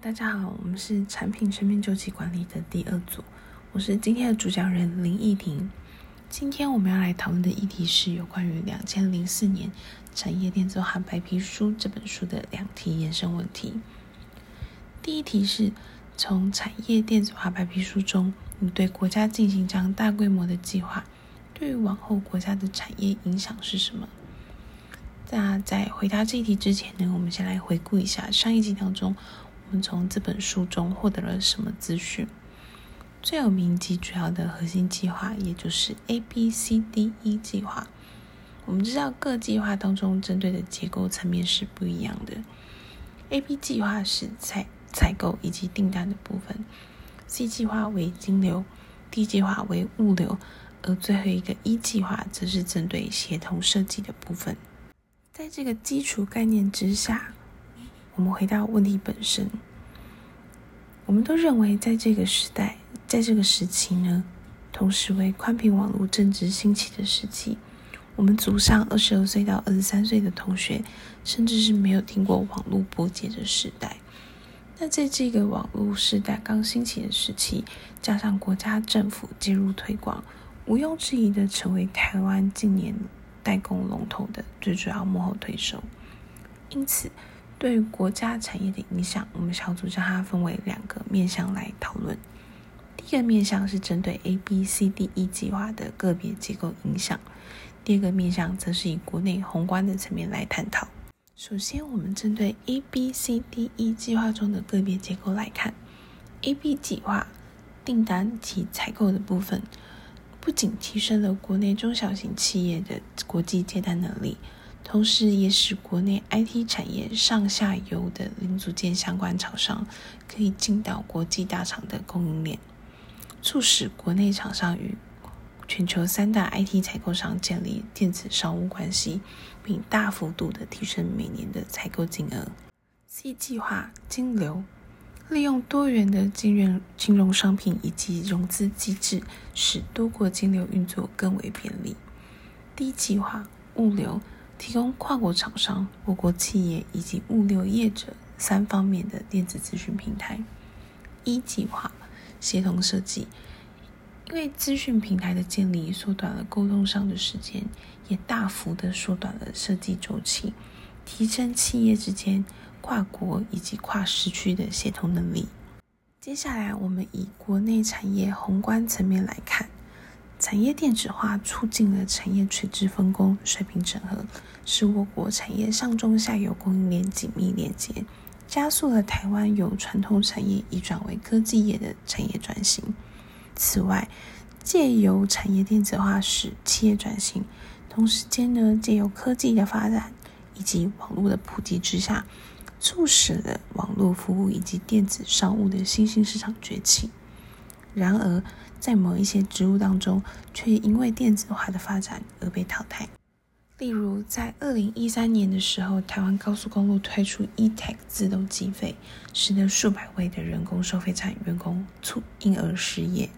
大家好，我们是产品生命周期管理的第二组，我是今天的主讲人林艺婷。今天我们要来讨论的议题是有关于两千零四年产业电子化白皮书这本书的两题延伸问题。第一题是从产业电子化白皮书中，你对国家进行这样大规模的计划，对于往后国家的产业影响是什么？那在回答这一题之前呢，我们先来回顾一下上一集当中，们从这本书中获得了什么资讯。最有名及主要的核心计划，也就是 A、B、C、D、E 计划。我们知道各计划当中针对的结构层面是不一样的。A、B 计划是采采购以及订单的部分，C 计划为金流，D 计划为物流，而最后一个 E 计划则是针对协同设计的部分。在这个基础概念之下，我们回到问题本身。我们都认为，在这个时代，在这个时期呢，同时为宽频网络正值兴起的时期。我们祖上二十二岁到二十三岁的同学，甚至是没有听过网络波接的时代。那在这个网络时代刚兴起的时期，加上国家政府介入推广，毋庸置疑的成为台湾近年。代工龙头的最主要幕后推手，因此对于国家产业的影响，我们小组将它分为两个面向来讨论。第一个面向是针对 A、B、C、D、E 计划的个别结构影响；第二个面向则是以国内宏观的层面来探讨。首先，我们针对 A、B、C、D、E 计划中的个别结构来看，A、B 计划订单及采购的部分。不仅提升了国内中小型企业的国际接单能力，同时也使国内 IT 产业上下游的零组件相关厂商可以进到国际大厂的供应链，促使国内厂商与全球三大 IT 采购商建立电子商务关系，并大幅度的提升每年的采购金额。C 计划金流。利用多元的金融金融商品以及融资机制，使多国金流运作更为便利。低计划物流提供跨国厂商、我国企业以及物流业者三方面的电子资讯平台。一计划协同设计，因为资讯平台的建立，缩短了沟通上的时间，也大幅的缩短了设计周期，提升企业之间。跨国以及跨时区的协同能力。接下来，我们以国内产业宏观层面来看，产业电子化促进了产业垂直分工、水平整合，使我国产业上中下游供应链紧密连接，加速了台湾由传统产业移转为科技业的产业转型。此外，借由产业电子化使企业转型，同时间呢，借由科技的发展以及网络的普及之下。促使了网络服务以及电子商务的新兴市场崛起。然而，在某一些职务当中，却因为电子化的发展而被淘汰。例如，在二零一三年的时候，台湾高速公路推出 e-tag 自动计费，使得数百位的人工收费站员工促因而失业。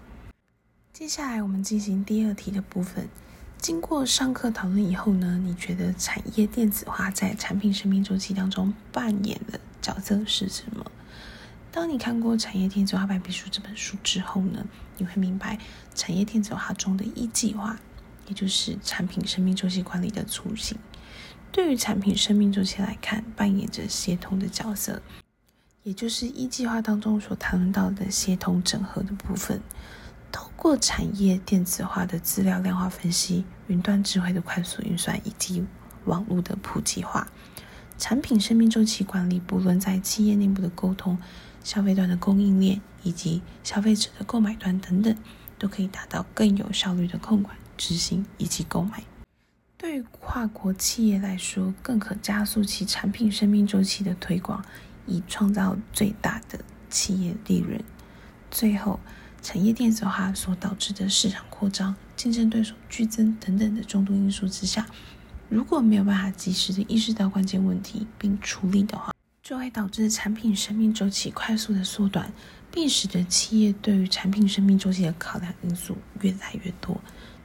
接下来，我们进行第二题的部分。经过上课讨论以后呢，你觉得产业电子化在产品生命周期当中扮演的角色是什么？当你看过《产业电子化白皮书》这本书之后呢，你会明白产业电子化中的一计划，也就是产品生命周期管理的雏形，对于产品生命周期来看，扮演着协同的角色，也就是一计划当中所谈论到的协同整合的部分。透过产业电子化的资料量化分析、云端智慧的快速运算以及网络的普及化，产品生命周期管理，不论在企业内部的沟通、消费端的供应链以及消费者的购买端等等，都可以达到更有效率的控管、执行以及购买。对于跨国企业来说，更可加速其产品生命周期的推广，以创造最大的企业利润。最后。产业电子化所导致的市场扩张、竞争对手剧增等等的众多因素之下，如果没有办法及时的意识到关键问题并处理的话，就会导致产品生命周期快速的缩短，并使得企业对于产品生命周期的考量因素越来越多，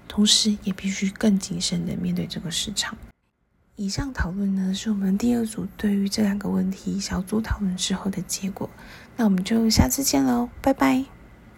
同时也必须更谨慎的面对这个市场。以上讨论呢，是我们第二组对于这两个问题小组讨论之后的结果。那我们就下次见喽，拜拜。